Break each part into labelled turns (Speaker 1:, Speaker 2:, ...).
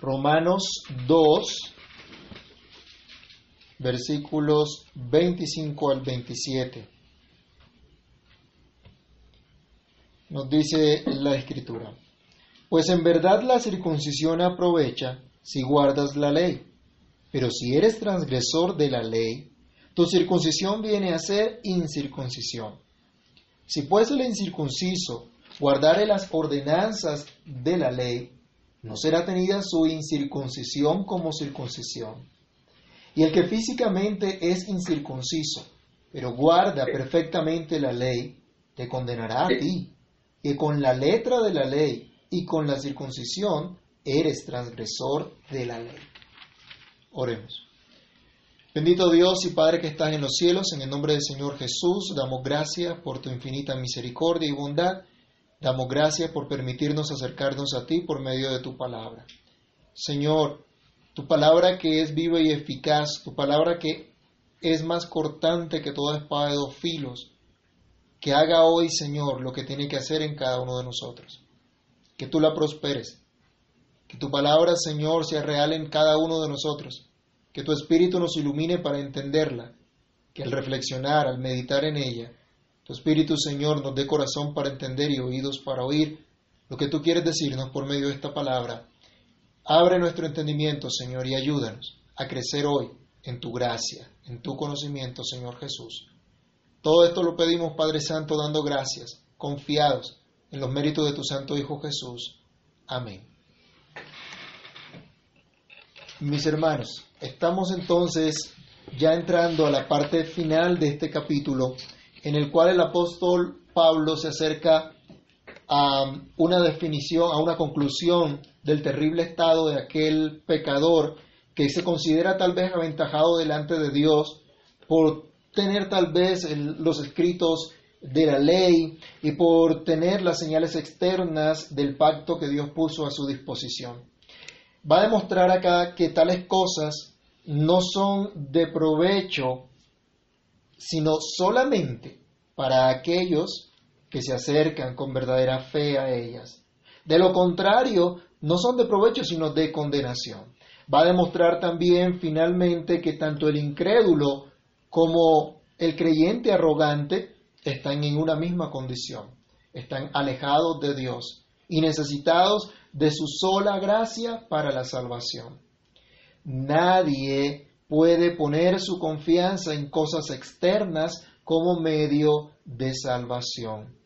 Speaker 1: Romanos 2, versículos 25 al 27. Nos dice la escritura, pues en verdad la circuncisión aprovecha si guardas la ley, pero si eres transgresor de la ley, tu circuncisión viene a ser incircuncisión. Si pues el incircunciso guardare las ordenanzas de la ley, no será tenida su incircuncisión como circuncisión. Y el que físicamente es incircunciso, pero guarda perfectamente la ley, te condenará a ti, que con la letra de la ley y con la circuncisión eres transgresor de la ley. Oremos. Bendito Dios y Padre que estás en los cielos, en el nombre del Señor Jesús, damos gracias por tu infinita misericordia y bondad. Damos gracias por permitirnos acercarnos a ti por medio de tu palabra. Señor, tu palabra que es viva y eficaz, tu palabra que es más cortante que toda espada de dos filos, que haga hoy, Señor, lo que tiene que hacer en cada uno de nosotros. Que tú la prosperes. Que tu palabra, Señor, sea real en cada uno de nosotros. Que tu espíritu nos ilumine para entenderla. Que al reflexionar, al meditar en ella, tu espíritu, Señor, nos dé corazón para entender y oídos para oír lo que tú quieres decirnos por medio de esta palabra. Abre nuestro entendimiento, Señor, y ayúdanos a crecer hoy en tu gracia, en tu conocimiento, Señor Jesús. Todo esto lo pedimos, Padre Santo, dando gracias, confiados en los méritos de tu Santo Hijo Jesús. Amén. Mis hermanos, estamos entonces ya entrando a la parte final de este capítulo en el cual el apóstol Pablo se acerca a una definición, a una conclusión del terrible estado de aquel pecador que se considera tal vez aventajado delante de Dios por tener tal vez los escritos de la ley y por tener las señales externas del pacto que Dios puso a su disposición. Va a demostrar acá que tales cosas no son de provecho, sino solamente para aquellos que se acercan con verdadera fe a ellas. De lo contrario, no son de provecho, sino de condenación. Va a demostrar también finalmente que tanto el incrédulo como el creyente arrogante están en una misma condición, están alejados de Dios y necesitados de su sola gracia para la salvación. Nadie puede poner su confianza en cosas externas como medio de salvación,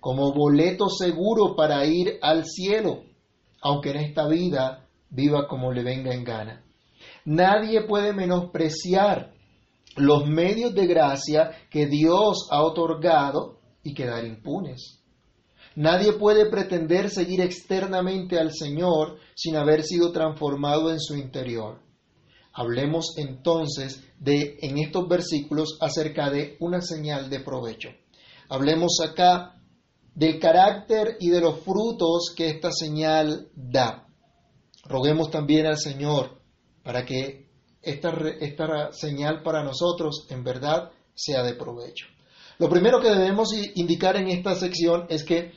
Speaker 1: como boleto seguro para ir al cielo, aunque en esta vida viva como le venga en gana. Nadie puede menospreciar los medios de gracia que Dios ha otorgado y quedar impunes. Nadie puede pretender seguir externamente al Señor sin haber sido transformado en su interior. Hablemos entonces de en estos versículos acerca de una señal de provecho. Hablemos acá del carácter y de los frutos que esta señal da. Roguemos también al Señor para que esta, esta señal para nosotros en verdad sea de provecho. Lo primero que debemos indicar en esta sección es que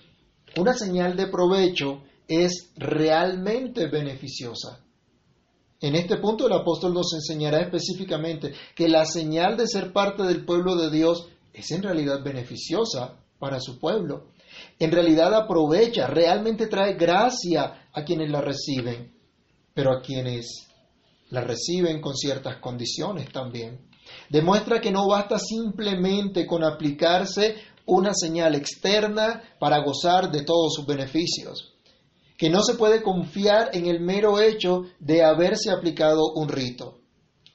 Speaker 1: una señal de provecho es realmente beneficiosa. En este punto el apóstol nos enseñará específicamente que la señal de ser parte del pueblo de Dios es en realidad beneficiosa para su pueblo en realidad aprovecha, realmente trae gracia a quienes la reciben, pero a quienes la reciben con ciertas condiciones también. Demuestra que no basta simplemente con aplicarse una señal externa para gozar de todos sus beneficios, que no se puede confiar en el mero hecho de haberse aplicado un rito.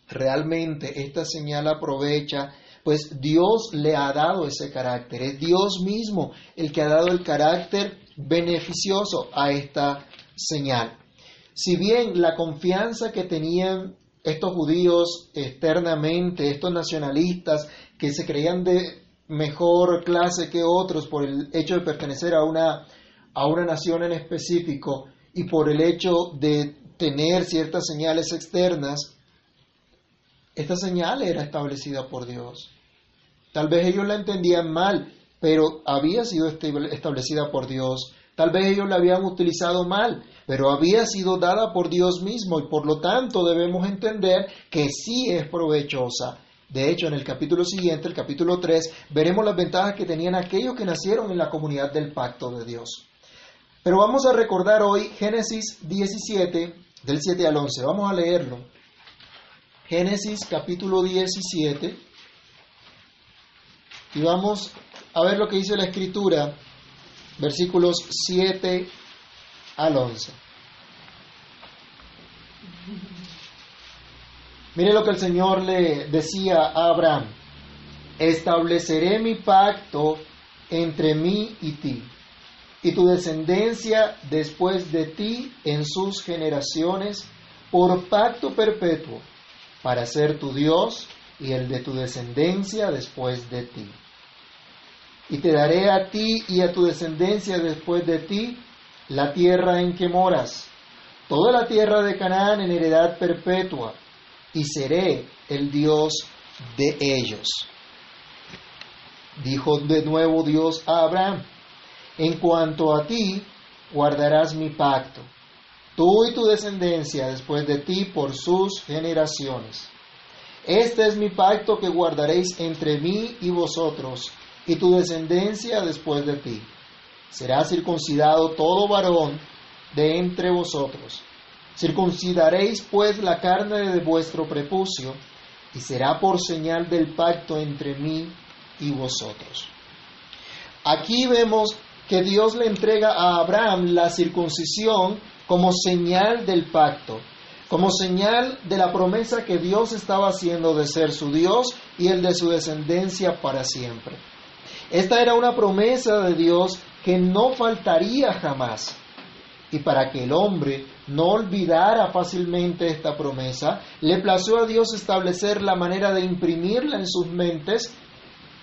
Speaker 1: Realmente esta señal aprovecha pues Dios le ha dado ese carácter. Es Dios mismo el que ha dado el carácter beneficioso a esta señal. Si bien la confianza que tenían estos judíos externamente, estos nacionalistas que se creían de mejor clase que otros por el hecho de pertenecer a una, a una nación en específico y por el hecho de tener ciertas señales externas, esta señal era establecida por Dios. Tal vez ellos la entendían mal, pero había sido establecida por Dios. Tal vez ellos la habían utilizado mal, pero había sido dada por Dios mismo y por lo tanto debemos entender que sí es provechosa. De hecho, en el capítulo siguiente, el capítulo 3, veremos las ventajas que tenían aquellos que nacieron en la comunidad del pacto de Dios. Pero vamos a recordar hoy Génesis 17, del 7 al 11. Vamos a leerlo. Génesis capítulo 17. Y vamos a ver lo que dice la escritura, versículos 7 al 11. Mire lo que el Señor le decía a Abraham. Estableceré mi pacto entre mí y ti, y tu descendencia después de ti en sus generaciones, por pacto perpetuo, para ser tu Dios y el de tu descendencia después de ti. Y te daré a ti y a tu descendencia después de ti la tierra en que moras, toda la tierra de Canaán en heredad perpetua, y seré el Dios de ellos. Dijo de nuevo Dios a Abraham, en cuanto a ti, guardarás mi pacto, tú y tu descendencia después de ti por sus generaciones. Este es mi pacto que guardaréis entre mí y vosotros, y tu descendencia después de ti será circuncidado todo varón de entre vosotros. Circuncidaréis pues la carne de vuestro prepucio, y será por señal del pacto entre mí y vosotros. Aquí vemos que Dios le entrega a Abraham la circuncisión como señal del pacto, como señal de la promesa que Dios estaba haciendo de ser su Dios y el de su descendencia para siempre. Esta era una promesa de Dios que no faltaría jamás. Y para que el hombre no olvidara fácilmente esta promesa, le plació a Dios establecer la manera de imprimirla en sus mentes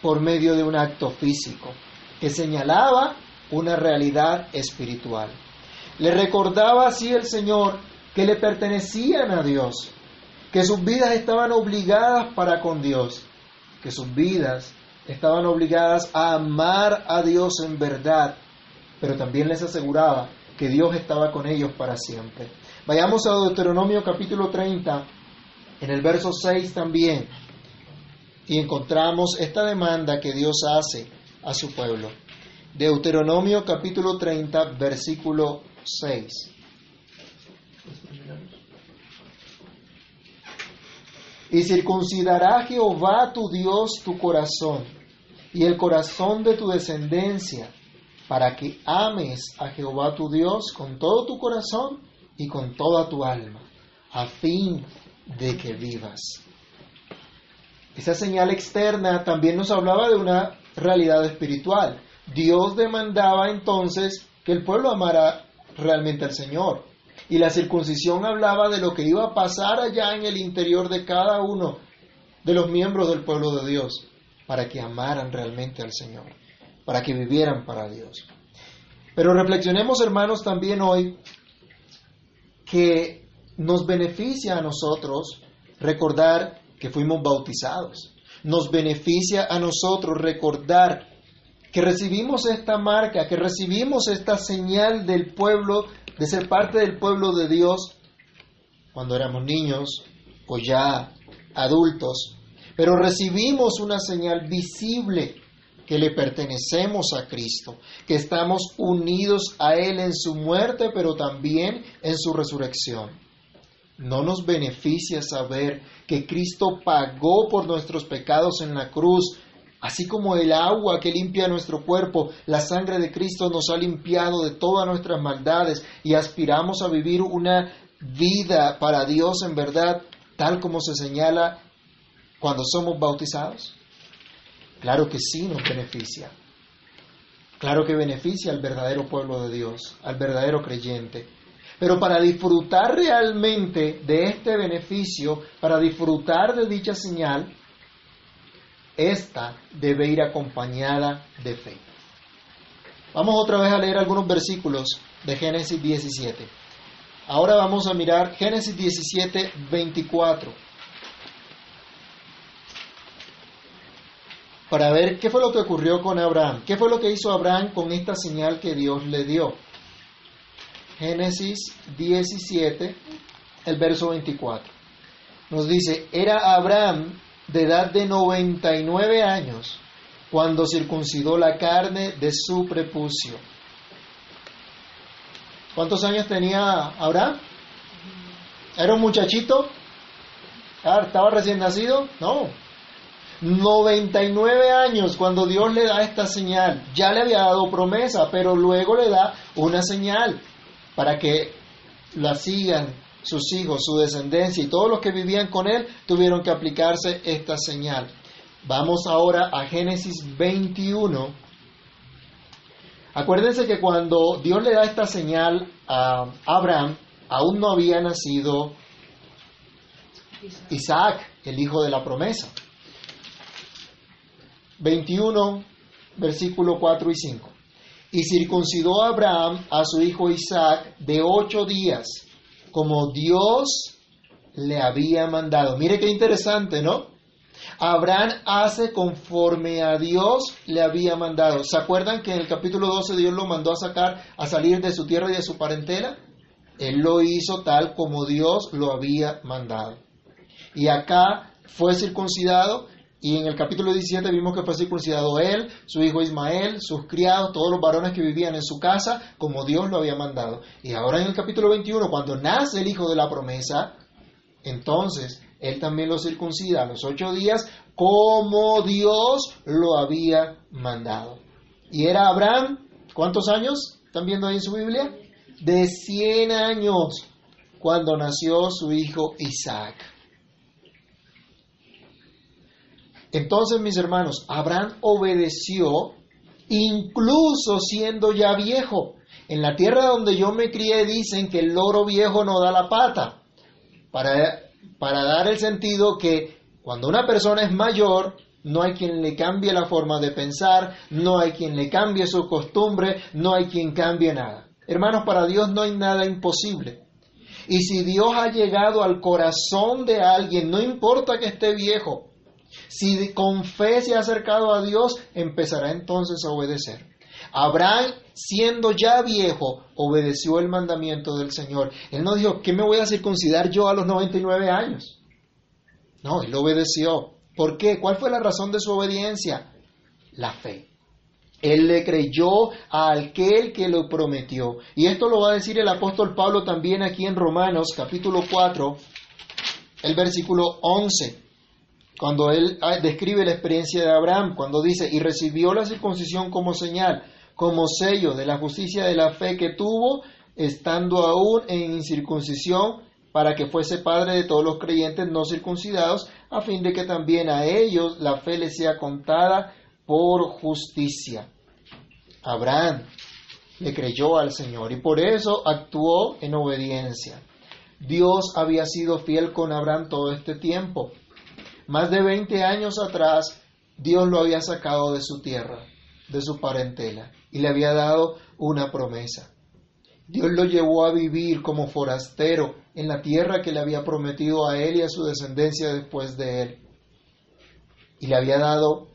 Speaker 1: por medio de un acto físico, que señalaba una realidad espiritual. Le recordaba así el Señor que le pertenecían a Dios, que sus vidas estaban obligadas para con Dios, que sus vidas estaban obligadas a amar a Dios en verdad, pero también les aseguraba que Dios estaba con ellos para siempre. Vayamos a Deuteronomio capítulo 30, en el verso 6 también, y encontramos esta demanda que Dios hace a su pueblo. Deuteronomio capítulo 30, versículo 6. Y circuncidará Jehová tu Dios tu corazón y el corazón de tu descendencia, para que ames a Jehová tu Dios con todo tu corazón y con toda tu alma, a fin de que vivas. Esa señal externa también nos hablaba de una realidad espiritual. Dios demandaba entonces que el pueblo amara realmente al Señor. Y la circuncisión hablaba de lo que iba a pasar allá en el interior de cada uno de los miembros del pueblo de Dios para que amaran realmente al Señor, para que vivieran para Dios. Pero reflexionemos, hermanos, también hoy que nos beneficia a nosotros recordar que fuimos bautizados. Nos beneficia a nosotros recordar que recibimos esta marca, que recibimos esta señal del pueblo, de ser parte del pueblo de Dios cuando éramos niños o ya adultos, pero recibimos una señal visible que le pertenecemos a Cristo, que estamos unidos a Él en su muerte, pero también en su resurrección. No nos beneficia saber que Cristo pagó por nuestros pecados en la cruz, así como el agua que limpia nuestro cuerpo, la sangre de Cristo nos ha limpiado de todas nuestras maldades y aspiramos a vivir una vida para Dios en verdad, tal como se señala cuando somos bautizados? Claro que sí nos beneficia. Claro que beneficia al verdadero pueblo de Dios, al verdadero creyente. Pero para disfrutar realmente de este beneficio, para disfrutar de dicha señal, esta debe ir acompañada de fe. Vamos otra vez a leer algunos versículos de Génesis 17. Ahora vamos a mirar Génesis 17, 24. para ver qué fue lo que ocurrió con Abraham, qué fue lo que hizo Abraham con esta señal que Dios le dio. Génesis 17, el verso 24. Nos dice, era Abraham de edad de 99 años cuando circuncidó la carne de su prepucio. ¿Cuántos años tenía Abraham? ¿Era un muchachito? Ah, ¿Estaba recién nacido? No. 99 años cuando Dios le da esta señal. Ya le había dado promesa, pero luego le da una señal para que la sigan sus hijos, su descendencia y todos los que vivían con él tuvieron que aplicarse esta señal. Vamos ahora a Génesis 21. Acuérdense que cuando Dios le da esta señal a Abraham, aún no había nacido Isaac, el hijo de la promesa. 21, versículo 4 y 5. Y circuncidó Abraham a su hijo Isaac de ocho días, como Dios le había mandado. Mire qué interesante, ¿no? Abraham hace conforme a Dios le había mandado. ¿Se acuerdan que en el capítulo 12 Dios lo mandó a sacar, a salir de su tierra y de su parentela? Él lo hizo tal como Dios lo había mandado. Y acá fue circuncidado y en el capítulo 17 vimos que fue circuncidado él, su hijo Ismael, sus criados, todos los varones que vivían en su casa, como Dios lo había mandado. Y ahora en el capítulo 21, cuando nace el hijo de la promesa, entonces él también lo circuncida a los ocho días, como Dios lo había mandado. Y era Abraham, ¿cuántos años? ¿Están viendo ahí en su Biblia? De 100 años cuando nació su hijo Isaac. Entonces, mis hermanos, Abraham obedeció incluso siendo ya viejo. En la tierra donde yo me crié dicen que el loro viejo no da la pata, para, para dar el sentido que cuando una persona es mayor, no hay quien le cambie la forma de pensar, no hay quien le cambie su costumbre, no hay quien cambie nada. Hermanos, para Dios no hay nada imposible. Y si Dios ha llegado al corazón de alguien, no importa que esté viejo, si con fe se ha acercado a Dios, empezará entonces a obedecer. Abraham, siendo ya viejo, obedeció el mandamiento del Señor. Él no dijo, ¿qué me voy a circuncidar yo a los 99 años? No, él obedeció. ¿Por qué? ¿Cuál fue la razón de su obediencia? La fe. Él le creyó a aquel que lo prometió. Y esto lo va a decir el apóstol Pablo también aquí en Romanos capítulo 4, el versículo 11 cuando él ah, describe la experiencia de Abraham, cuando dice, y recibió la circuncisión como señal, como sello de la justicia de la fe que tuvo, estando aún en incircuncisión, para que fuese padre de todos los creyentes no circuncidados, a fin de que también a ellos la fe les sea contada por justicia. Abraham le creyó al Señor y por eso actuó en obediencia. Dios había sido fiel con Abraham todo este tiempo. Más de 20 años atrás, Dios lo había sacado de su tierra, de su parentela, y le había dado una promesa. Dios lo llevó a vivir como forastero en la tierra que le había prometido a él y a su descendencia después de él. Y le había dado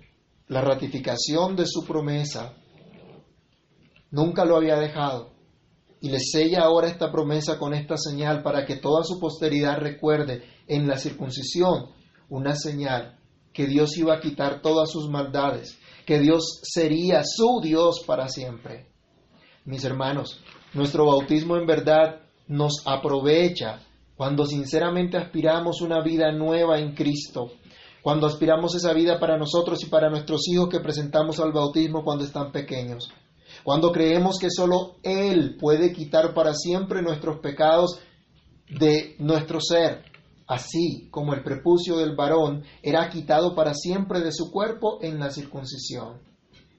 Speaker 1: la ratificación de su promesa. Nunca lo había dejado. Y le sella ahora esta promesa con esta señal para que toda su posteridad recuerde en la circuncisión una señal que Dios iba a quitar todas sus maldades, que Dios sería su Dios para siempre. Mis hermanos, nuestro bautismo en verdad nos aprovecha cuando sinceramente aspiramos una vida nueva en Cristo, cuando aspiramos esa vida para nosotros y para nuestros hijos que presentamos al bautismo cuando están pequeños, cuando creemos que solo Él puede quitar para siempre nuestros pecados de nuestro ser, así como el prepucio del varón era quitado para siempre de su cuerpo en la circuncisión.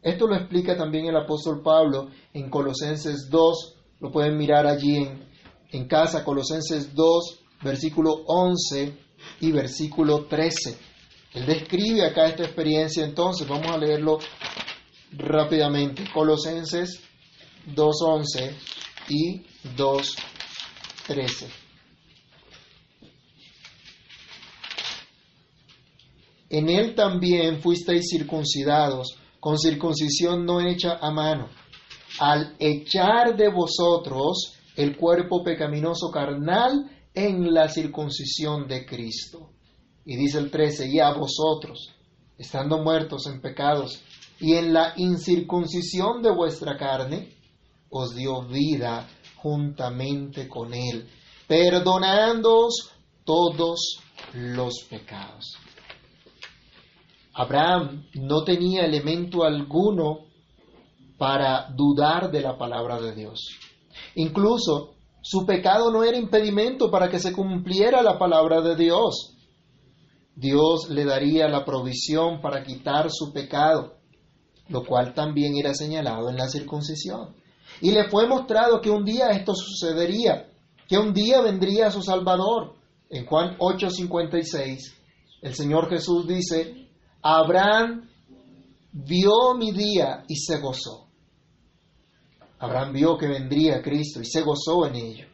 Speaker 1: Esto lo explica también el apóstol Pablo en Colosenses 2, lo pueden mirar allí en, en casa, Colosenses 2, versículo 11 y versículo 13. Él describe acá esta experiencia, entonces vamos a leerlo rápidamente. Colosenses 2.11 y 2.13. En él también fuisteis circuncidados, con circuncisión no hecha a mano, al echar de vosotros el cuerpo pecaminoso carnal en la circuncisión de Cristo. Y dice el 13, y a vosotros, estando muertos en pecados y en la incircuncisión de vuestra carne, os dio vida juntamente con él, perdonándoos todos los pecados. Abraham no tenía elemento alguno para dudar de la palabra de Dios. Incluso su pecado no era impedimento para que se cumpliera la palabra de Dios. Dios le daría la provisión para quitar su pecado, lo cual también era señalado en la circuncisión. Y le fue mostrado que un día esto sucedería, que un día vendría su Salvador. En Juan 8:56, el Señor Jesús dice, Abraham vio mi día y se gozó. Abraham vio que vendría Cristo y se gozó en ello.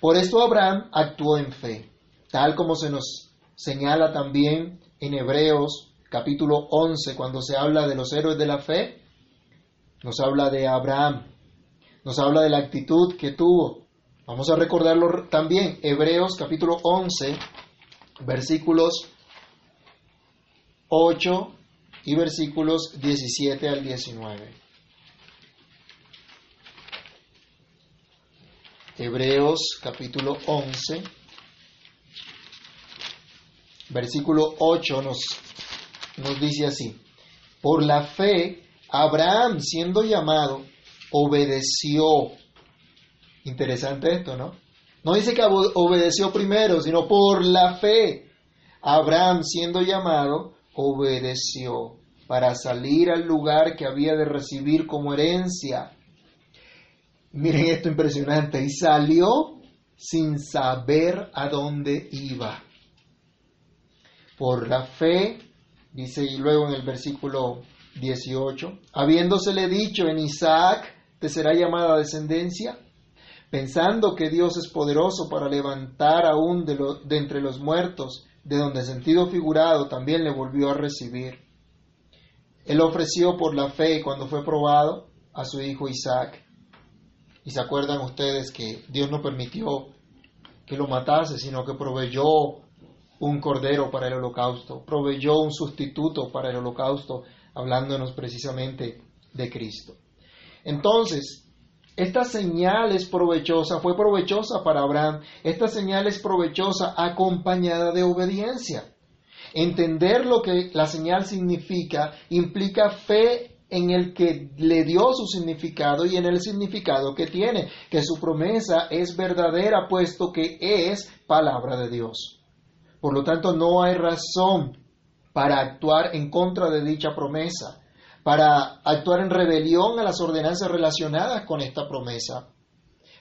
Speaker 1: Por esto Abraham actuó en fe, tal como se nos señala también en Hebreos capítulo 11, cuando se habla de los héroes de la fe, nos habla de Abraham, nos habla de la actitud que tuvo. Vamos a recordarlo también, Hebreos capítulo 11, versículos 8 y versículos 17 al 19. Hebreos capítulo 11, versículo 8 nos, nos dice así, por la fe, Abraham siendo llamado, obedeció. Interesante esto, ¿no? No dice que obedeció primero, sino por la fe. Abraham siendo llamado, obedeció para salir al lugar que había de recibir como herencia. Miren esto impresionante. Y salió sin saber a dónde iba. Por la fe, dice y luego en el versículo 18, habiéndosele dicho en Isaac, te será llamada descendencia, pensando que Dios es poderoso para levantar aún de, de entre los muertos, de donde sentido figurado también le volvió a recibir. Él ofreció por la fe cuando fue probado a su hijo Isaac. Y se acuerdan ustedes que Dios no permitió que lo matase, sino que proveyó un cordero para el holocausto, proveyó un sustituto para el holocausto, hablándonos precisamente de Cristo. Entonces, esta señal es provechosa, fue provechosa para Abraham, esta señal es provechosa acompañada de obediencia. Entender lo que la señal significa implica fe en el que le dio su significado y en el significado que tiene, que su promesa es verdadera puesto que es palabra de Dios. Por lo tanto, no hay razón para actuar en contra de dicha promesa para actuar en rebelión a las ordenanzas relacionadas con esta promesa.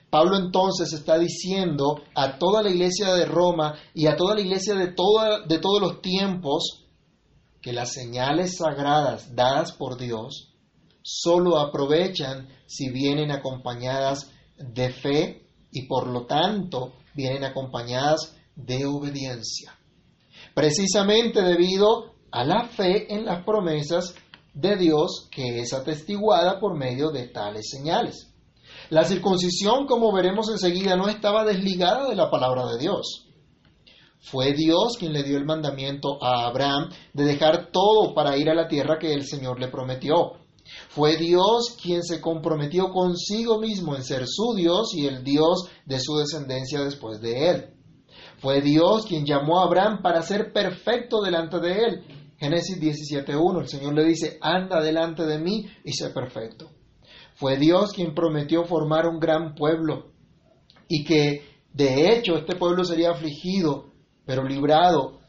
Speaker 1: Pablo entonces está diciendo a toda la iglesia de Roma y a toda la iglesia de, todos los tiempos que las señales sagradas dadas por Dios solo aprovechan si vienen acompañadas de fe y por lo tanto vienen acompañadas de obediencia. Precisamente debido a la fe en las promesas de Dios que es atestiguada por medio de tales señales. La circuncisión, como veremos enseguida, no estaba desligada de la palabra de Dios. Fue Dios quien le dio el mandamiento a Abraham de dejar todo para ir a la tierra que el Señor le prometió. Fue Dios quien se comprometió consigo mismo en ser su Dios y el Dios de su descendencia después de él. Fue Dios quien llamó a Abraham para ser perfecto delante de él Génesis 17.1, el Señor le dice, anda delante de mí y sé perfecto. Fue Dios quien prometió formar un gran pueblo y que de hecho este pueblo sería afligido, pero librado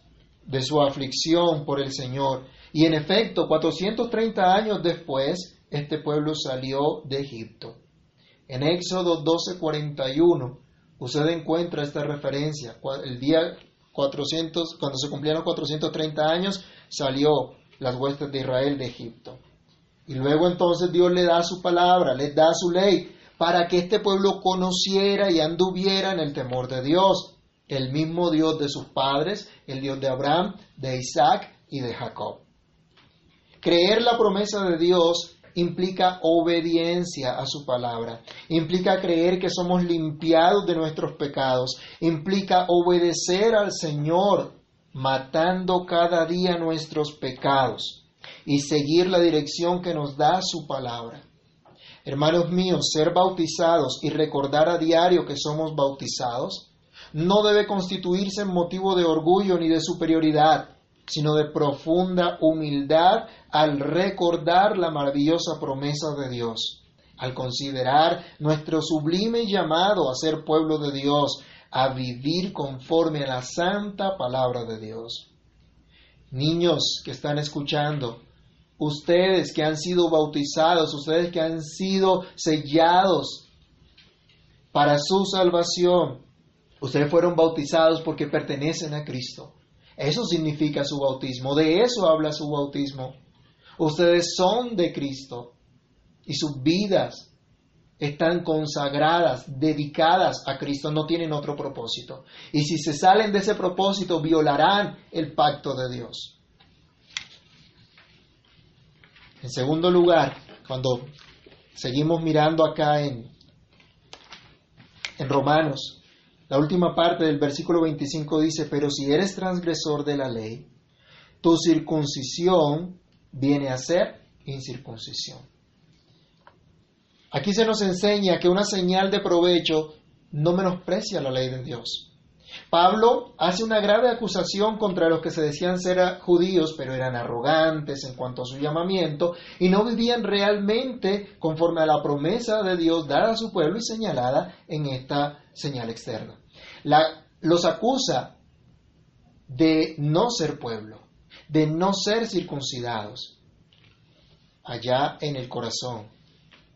Speaker 1: de su aflicción por el Señor. Y en efecto, 430 años después, este pueblo salió de Egipto. En Éxodo 12:41, usted encuentra esta referencia. El día 400, cuando se cumplieron 430 años, salió las huestes de Israel de Egipto. Y luego entonces Dios le da su palabra, le da su ley, para que este pueblo conociera y anduviera en el temor de Dios, el mismo Dios de sus padres, el Dios de Abraham, de Isaac y de Jacob. Creer la promesa de Dios implica obediencia a su palabra, implica creer que somos limpiados de nuestros pecados, implica obedecer al Señor, matando cada día nuestros pecados y seguir la dirección que nos da su palabra. Hermanos míos, ser bautizados y recordar a diario que somos bautizados no debe constituirse en motivo de orgullo ni de superioridad, sino de profunda humildad al recordar la maravillosa promesa de Dios, al considerar nuestro sublime llamado a ser pueblo de Dios, a vivir conforme a la santa palabra de Dios. Niños que están escuchando, ustedes que han sido bautizados, ustedes que han sido sellados para su salvación, ustedes fueron bautizados porque pertenecen a Cristo. Eso significa su bautismo, de eso habla su bautismo. Ustedes son de Cristo y sus vidas están consagradas, dedicadas a Cristo, no tienen otro propósito. Y si se salen de ese propósito, violarán el pacto de Dios. En segundo lugar, cuando seguimos mirando acá en, en Romanos, la última parte del versículo 25 dice, pero si eres transgresor de la ley, tu circuncisión viene a ser incircuncisión. Aquí se nos enseña que una señal de provecho no menosprecia la ley de Dios. Pablo hace una grave acusación contra los que se decían ser judíos, pero eran arrogantes en cuanto a su llamamiento y no vivían realmente conforme a la promesa de Dios dada a su pueblo y señalada en esta señal externa. los acusa de no ser pueblo, de no ser circuncidados allá en el corazón,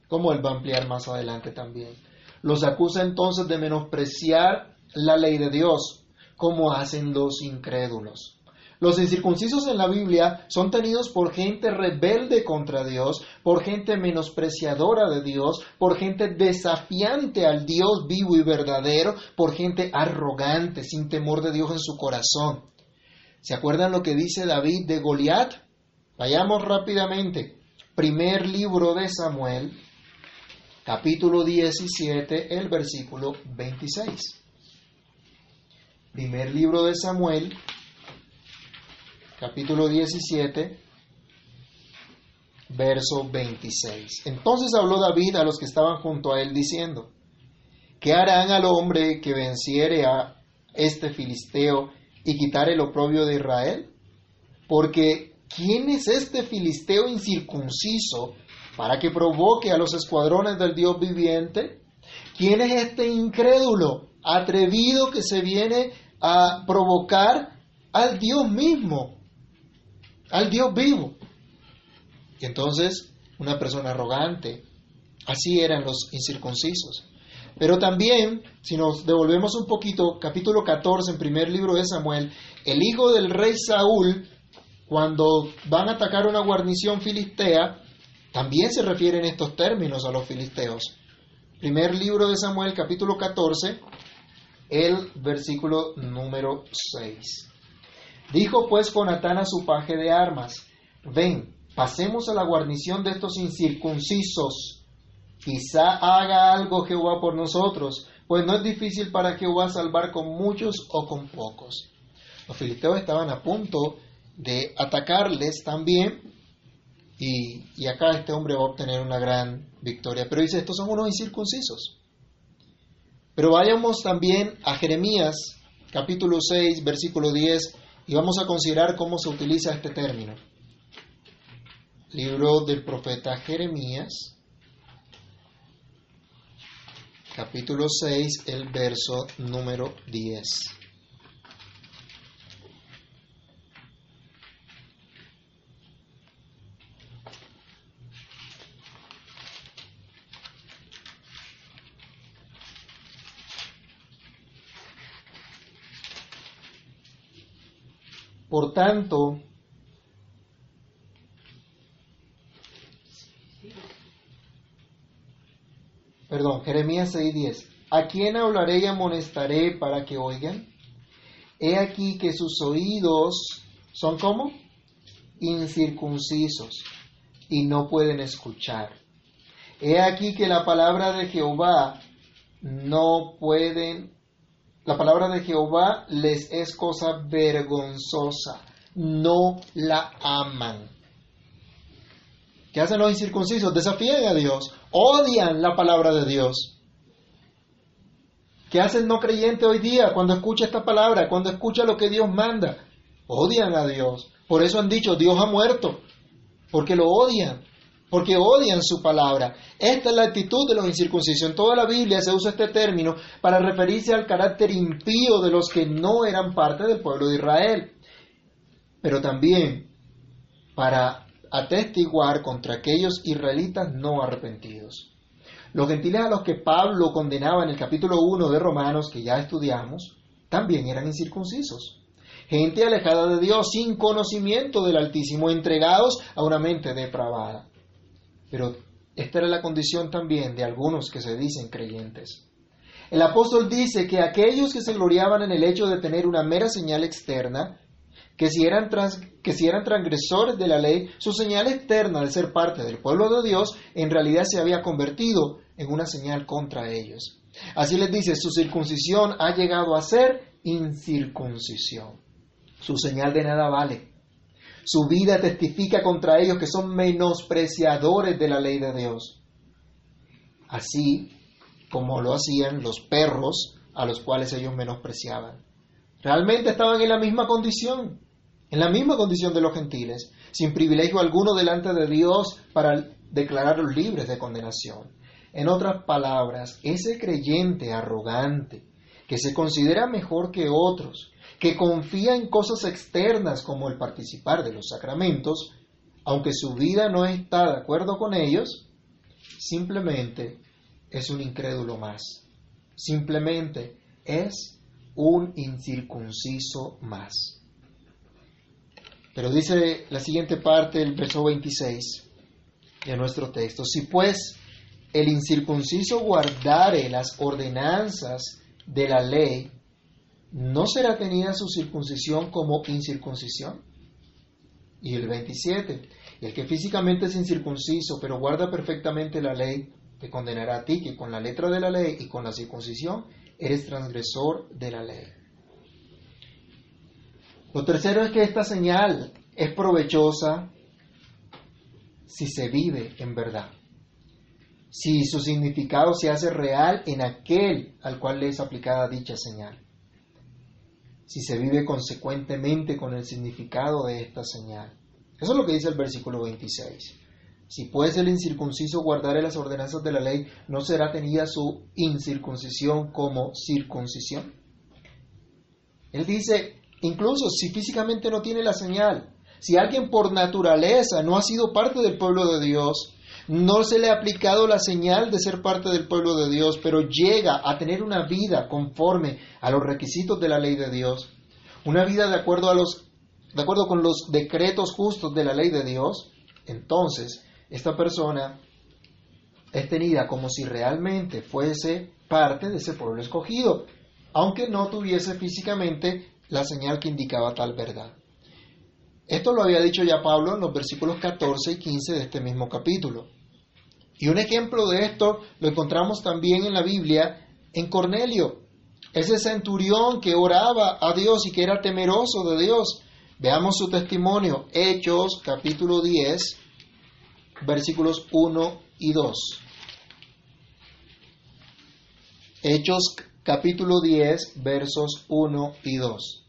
Speaker 1: como él va a ampliar más adelante también. Los acusa entonces de menospreciar la ley de Dios, como hacen los incrédulos. Los incircuncisos en la Biblia son tenidos por gente rebelde contra Dios, por gente menospreciadora de Dios, por gente desafiante al Dios vivo y verdadero, por gente arrogante, sin temor de Dios en su corazón. ¿Se acuerdan lo que dice David de Goliat? Vayamos rápidamente. Primer libro de Samuel, capítulo 17, el versículo 26. Primer libro de Samuel, capítulo 17, verso 26. Entonces habló David a los que estaban junto a él diciendo, ¿qué harán al hombre que venciere a este filisteo y quitare el oprobio de Israel? Porque ¿quién es este filisteo incircunciso para que provoque a los escuadrones del Dios viviente? ¿Quién es este incrédulo, atrevido que se viene a provocar al Dios mismo, al Dios vivo. Y entonces, una persona arrogante, así eran los incircuncisos. Pero también, si nos devolvemos un poquito, capítulo 14, en primer libro de Samuel, el hijo del rey Saúl, cuando van a atacar una guarnición filistea, también se refieren estos términos a los filisteos. Primer libro de Samuel, capítulo 14, el versículo número 6. Dijo pues Jonatán a su paje de armas, ven, pasemos a la guarnición de estos incircuncisos, quizá haga algo Jehová por nosotros, pues no es difícil para Jehová salvar con muchos o con pocos. Los filisteos estaban a punto de atacarles también, y, y acá este hombre va a obtener una gran victoria. Pero dice, estos son unos incircuncisos. Pero vayamos también a Jeremías capítulo 6, versículo 10, y vamos a considerar cómo se utiliza este término. Libro del profeta Jeremías, capítulo 6, el verso número 10. Por tanto, perdón, Jeremías 6:10, ¿a quién hablaré y amonestaré para que oigan? He aquí que sus oídos son como incircuncisos y no pueden escuchar. He aquí que la palabra de Jehová no pueden, la palabra de Jehová les es cosa vergonzosa, no la aman. ¿Qué hacen los incircuncisos? Desafían a Dios, odian la palabra de Dios. ¿Qué hace el no creyente hoy día cuando escucha esta palabra, cuando escucha lo que Dios manda? Odian a Dios. Por eso han dicho, Dios ha muerto, porque lo odian, porque odian su palabra. Esta es la actitud de los incircuncisos. En toda la Biblia se usa este término para referirse al carácter impío de los que no eran parte del pueblo de Israel, pero también para atestiguar contra aquellos israelitas no arrepentidos. Los gentiles a los que Pablo condenaba en el capítulo 1 de Romanos, que ya estudiamos, también eran incircuncisos. Gente alejada de Dios, sin conocimiento del Altísimo, entregados a una mente depravada. Pero esta era la condición también de algunos que se dicen creyentes. El apóstol dice que aquellos que se gloriaban en el hecho de tener una mera señal externa, que si eran, que si eran transgresores de la ley, su señal externa de ser parte del pueblo de Dios en realidad se había convertido en una señal contra ellos. Así les dice, su circuncisión ha llegado a ser incircuncisión. Su señal de nada vale. Su vida testifica contra ellos que son menospreciadores de la ley de Dios. Así como lo hacían los perros a los cuales ellos menospreciaban. Realmente estaban en la misma condición, en la misma condición de los gentiles, sin privilegio alguno delante de Dios para declararlos libres de condenación. En otras palabras, ese creyente arrogante, que se considera mejor que otros, que confía en cosas externas como el participar de los sacramentos, aunque su vida no está de acuerdo con ellos, simplemente es un incrédulo más. Simplemente es un incircunciso más. Pero dice la siguiente parte del verso 26 de nuestro texto, si pues el incircunciso guardare las ordenanzas de la ley, ¿no será tenida su circuncisión como incircuncisión? Y el 27, el que físicamente es incircunciso, pero guarda perfectamente la ley, te condenará a ti que con la letra de la ley y con la circuncisión eres transgresor de la ley. Lo tercero es que esta señal es provechosa si se vive en verdad si su significado se hace real en aquel al cual le es aplicada dicha señal, si se vive consecuentemente con el significado de esta señal. Eso es lo que dice el versículo 26. Si pues el incircunciso guardare las ordenanzas de la ley, ¿no será tenida su incircuncisión como circuncisión? Él dice, incluso si físicamente no tiene la señal, si alguien por naturaleza no ha sido parte del pueblo de Dios, no se le ha aplicado la señal de ser parte del pueblo de Dios, pero llega a tener una vida conforme a los requisitos de la ley de Dios, una vida de acuerdo, a los, de acuerdo con los decretos justos de la ley de Dios, entonces esta persona es tenida como si realmente fuese parte de ese pueblo escogido, aunque no tuviese físicamente la señal que indicaba tal verdad. Esto lo había dicho ya Pablo en los versículos 14 y 15 de este mismo capítulo. Y un ejemplo de esto lo encontramos también en la Biblia en Cornelio, ese centurión que oraba a Dios y que era temeroso de Dios. Veamos su testimonio, Hechos capítulo 10, versículos 1 y 2. Hechos capítulo 10, versos 1 y 2.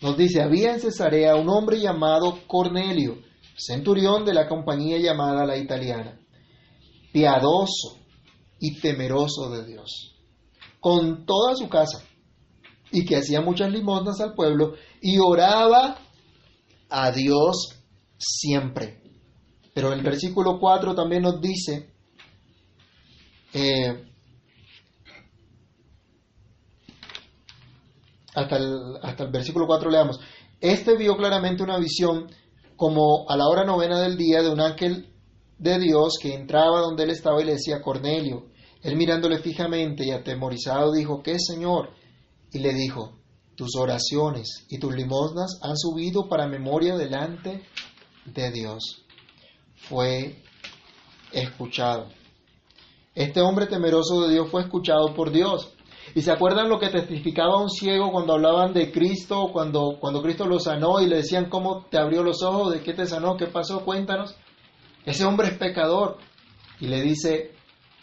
Speaker 1: Nos dice, había en Cesarea un hombre llamado Cornelio, centurión de la compañía llamada la italiana, piadoso y temeroso de Dios, con toda su casa, y que hacía muchas limosnas al pueblo y oraba a Dios siempre. Pero el versículo 4 también nos dice, eh, hasta el, hasta el versículo 4 leamos. Este vio claramente una visión como a la hora novena del día de un ángel de Dios que entraba donde él estaba y le decía Cornelio. Él mirándole fijamente y atemorizado dijo, ¿qué Señor? Y le dijo, tus oraciones y tus limosnas han subido para memoria delante de Dios. fue escuchado. Este hombre temeroso de Dios fue escuchado por Dios. ¿Y se acuerdan lo que testificaba un ciego cuando hablaban de Cristo, cuando, cuando Cristo lo sanó y le decían cómo te abrió los ojos, de qué te sanó, qué pasó, cuéntanos? Ese hombre es pecador y le dice,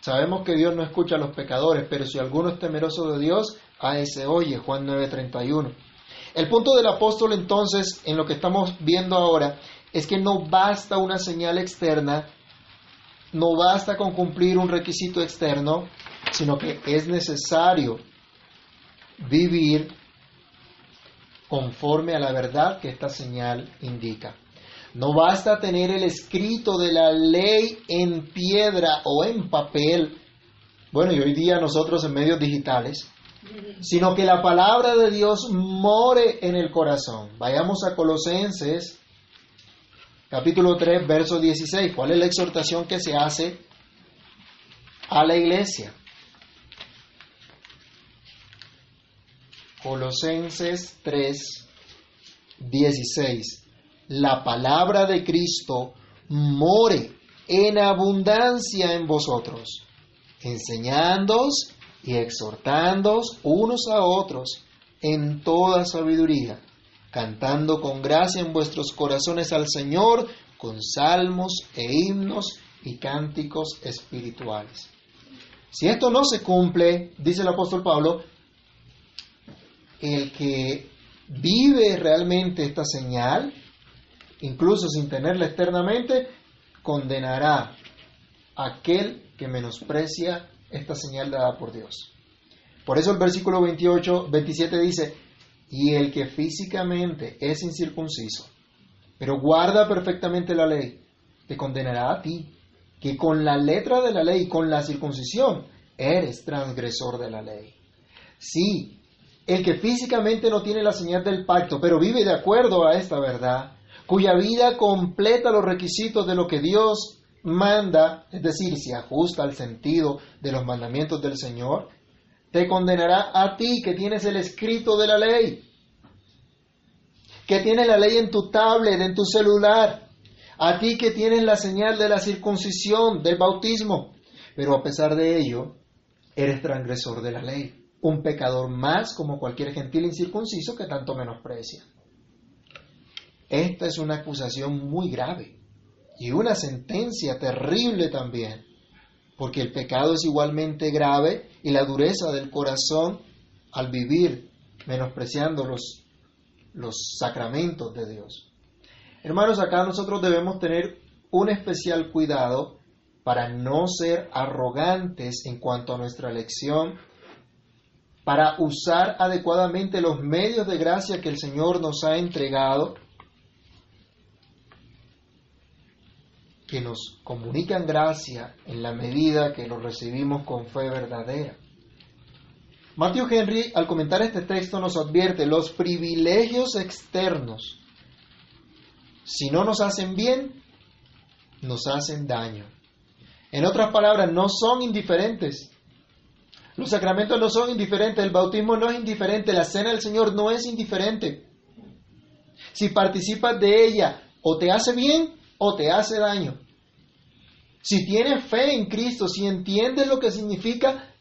Speaker 1: sabemos que Dios no escucha a los pecadores, pero si alguno es temeroso de Dios, a ese oye, Juan 9:31. El punto del apóstol entonces, en lo que estamos viendo ahora, es que no basta una señal externa, no basta con cumplir un requisito externo, sino que es necesario vivir conforme a la verdad que esta señal indica. No basta tener el escrito de la ley en piedra o en papel, bueno, y hoy día nosotros en medios digitales, sino que la palabra de Dios more en el corazón. Vayamos a Colosenses capítulo 3, verso 16. ¿Cuál es la exhortación que se hace a la iglesia? Colosenses 3, 16. La palabra de Cristo more en abundancia en vosotros, enseñándoos y exhortándoos unos a otros en toda sabiduría, cantando con gracia en vuestros corazones al Señor con salmos e himnos y cánticos espirituales. Si esto no se cumple, dice el apóstol Pablo, el que vive realmente esta señal, incluso sin tenerla externamente, condenará a aquel que menosprecia esta señal dada por Dios. Por eso el versículo 28, 27 dice, y el que físicamente es incircunciso, pero guarda perfectamente la ley, te condenará a ti, que con la letra de la ley, con la circuncisión, eres transgresor de la ley. Sí, el que físicamente no tiene la señal del pacto, pero vive de acuerdo a esta verdad, cuya vida completa los requisitos de lo que Dios manda, es decir, si ajusta al sentido de los mandamientos del Señor, te condenará a ti que tienes el escrito de la ley, que tienes la ley en tu tablet, en tu celular, a ti que tienes la señal de la circuncisión, del bautismo, pero a pesar de ello, eres transgresor de la ley, un pecador más como cualquier gentil incircunciso que tanto menosprecia. Esta es una acusación muy grave y una sentencia terrible también, porque el pecado es igualmente grave y la dureza del corazón al vivir menospreciando los, los sacramentos de Dios. Hermanos, acá nosotros debemos tener un especial cuidado para no ser arrogantes en cuanto a nuestra elección, para usar adecuadamente los medios de gracia que el Señor nos ha entregado que nos comunican gracia en la medida que lo recibimos con fe verdadera. Matthew Henry, al comentar este texto, nos advierte los privilegios externos, si no nos hacen bien, nos hacen daño. En otras palabras, no son indiferentes. Los sacramentos no son indiferentes, el bautismo no es indiferente, la cena del Señor no es indiferente. Si participas de ella, o te hace bien o te hace daño. Si tienes fe en Cristo, si entiendes lo que significa,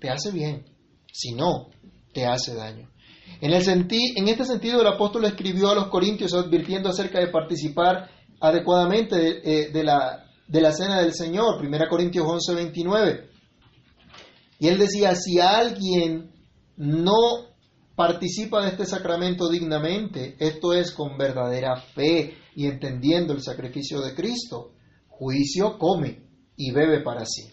Speaker 1: te hace bien. Si no, te hace daño. En, el en este sentido, el apóstol escribió a los corintios advirtiendo acerca de participar adecuadamente de, eh, la, de la cena del Señor, 1 Corintios 11, 29. Y él decía, si alguien no participa de este sacramento dignamente, esto es con verdadera fe y entendiendo el sacrificio de Cristo, juicio come y bebe para sí.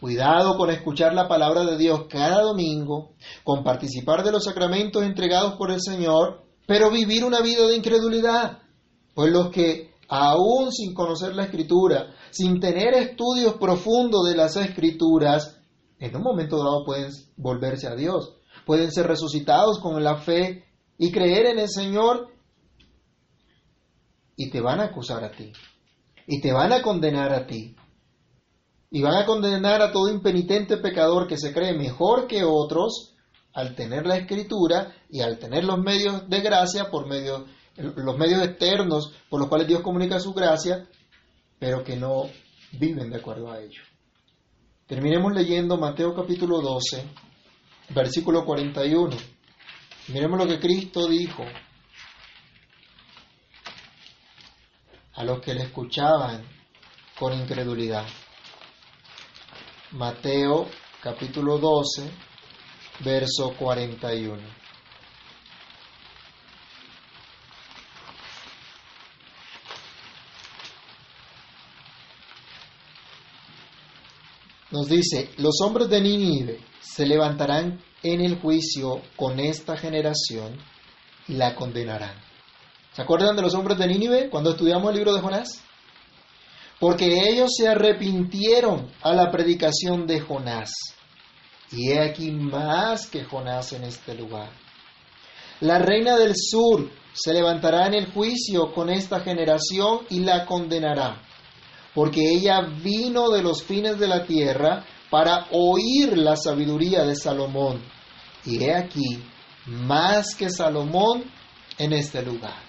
Speaker 1: Cuidado con escuchar la palabra de Dios cada domingo, con participar de los sacramentos entregados por el Señor, pero vivir una vida de incredulidad. Pues los que, aún sin conocer la escritura, sin tener estudios profundos de las escrituras, en un momento dado pueden volverse a Dios pueden ser resucitados con la fe y creer en el Señor y te van a acusar a ti y te van a condenar a ti y van a condenar a todo impenitente pecador que se cree mejor que otros al tener la escritura y al tener los medios de gracia por medio los medios externos por los cuales Dios comunica su gracia pero que no viven de acuerdo a ello. Terminemos leyendo Mateo capítulo 12, versículo 41. Miremos lo que Cristo dijo a los que le escuchaban con incredulidad. Mateo capítulo 12, verso 41. Nos dice, los hombres de Nínive se levantarán en el juicio con esta generación y la condenarán. ¿Se acuerdan de los hombres de Nínive cuando estudiamos el libro de Jonás? Porque ellos se arrepintieron a la predicación de Jonás. Y he aquí más que Jonás en este lugar. La reina del sur se levantará en el juicio con esta generación y la condenará porque ella vino de los fines de la tierra para oír la sabiduría de Salomón. Y he aquí, más que Salomón en este lugar.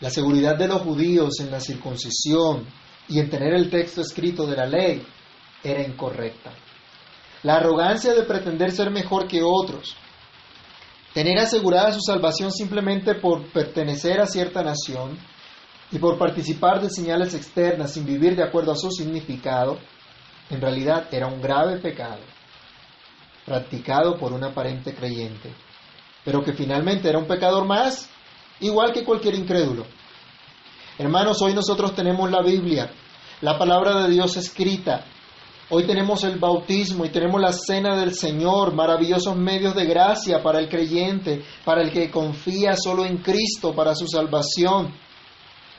Speaker 1: La seguridad de los judíos en la circuncisión y en tener el texto escrito de la ley era incorrecta. La arrogancia de pretender ser mejor que otros, tener asegurada su salvación simplemente por pertenecer a cierta nación, y por participar de señales externas sin vivir de acuerdo a su significado, en realidad era un grave pecado, practicado por un aparente creyente, pero que finalmente era un pecador más, igual que cualquier incrédulo. Hermanos, hoy nosotros tenemos la Biblia, la palabra de Dios escrita. Hoy tenemos el bautismo y tenemos la cena del Señor, maravillosos medios de gracia para el creyente, para el que confía solo en Cristo para su salvación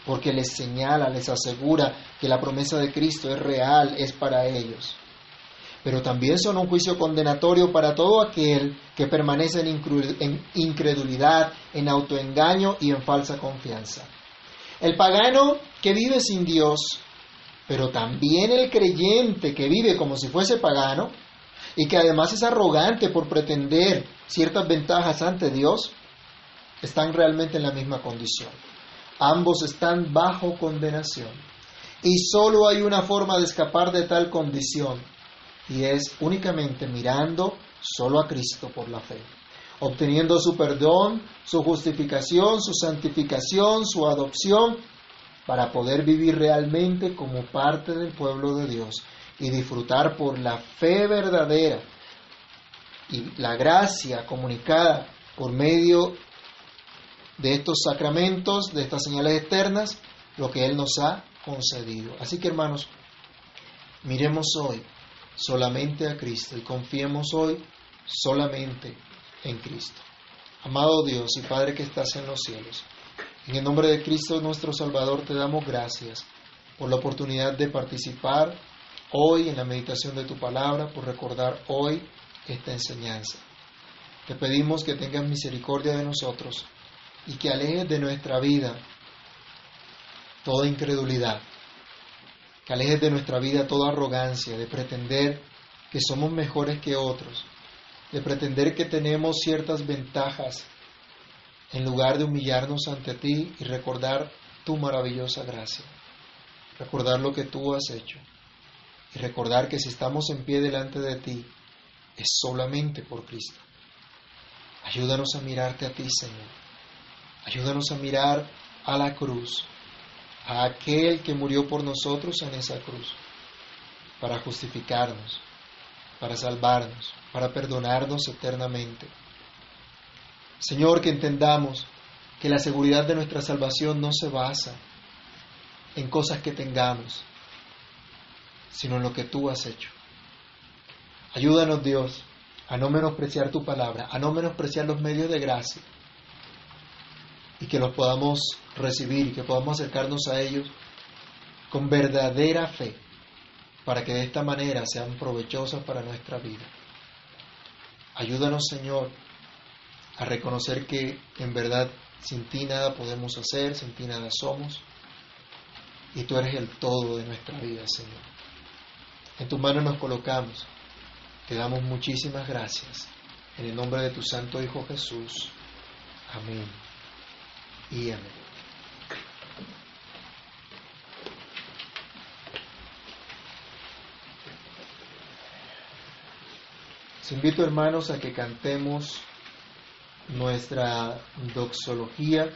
Speaker 1: porque les señala, les asegura que la promesa de Cristo es real, es para ellos. Pero también son un juicio condenatorio para todo aquel que permanece en incredulidad, en autoengaño y en falsa confianza. El pagano que vive sin Dios, pero también el creyente que vive como si fuese pagano y que además es arrogante por pretender ciertas ventajas ante Dios, están realmente en la misma condición. Ambos están bajo condenación. Y solo hay una forma de escapar de tal condición, y es únicamente mirando solo a Cristo por la fe, obteniendo su perdón, su justificación, su santificación, su adopción, para poder vivir realmente como parte del pueblo de Dios y disfrutar por la fe verdadera y la gracia comunicada por medio de estos sacramentos, de estas señales externas, lo que Él nos ha concedido. Así que hermanos, miremos hoy solamente a Cristo y confiemos hoy solamente en Cristo. Amado Dios y Padre que estás en los cielos, en el nombre de Cristo nuestro Salvador te damos gracias por la oportunidad de participar hoy en la meditación de tu palabra, por recordar hoy esta enseñanza. Te pedimos que tengas misericordia de nosotros y que alejes de nuestra vida toda incredulidad, que alejes de nuestra vida toda arrogancia, de pretender que somos mejores que otros, de pretender que tenemos ciertas ventajas, en lugar de humillarnos ante ti y recordar tu maravillosa gracia, recordar lo que tú has hecho y recordar que si estamos en pie delante de ti es solamente por Cristo. Ayúdanos a mirarte a ti, Señor Ayúdanos a mirar a la cruz, a aquel que murió por nosotros en esa cruz, para justificarnos, para salvarnos, para perdonarnos eternamente. Señor, que entendamos que la seguridad de nuestra salvación no se basa en cosas que tengamos, sino en lo que tú has hecho. Ayúdanos, Dios, a no menospreciar tu palabra, a no menospreciar los medios de gracia y que los podamos recibir y que podamos acercarnos a ellos con verdadera fe, para que de esta manera sean provechosas para nuestra vida. Ayúdanos, Señor, a reconocer que en verdad sin ti nada podemos hacer, sin ti nada somos, y tú eres el todo de nuestra vida, Señor. En tus manos nos colocamos, te damos muchísimas gracias. En el nombre de tu Santo Hijo Jesús. Amén Invito hermanos a que cantemos nuestra doxología.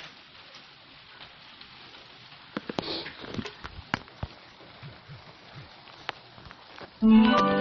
Speaker 1: Mm.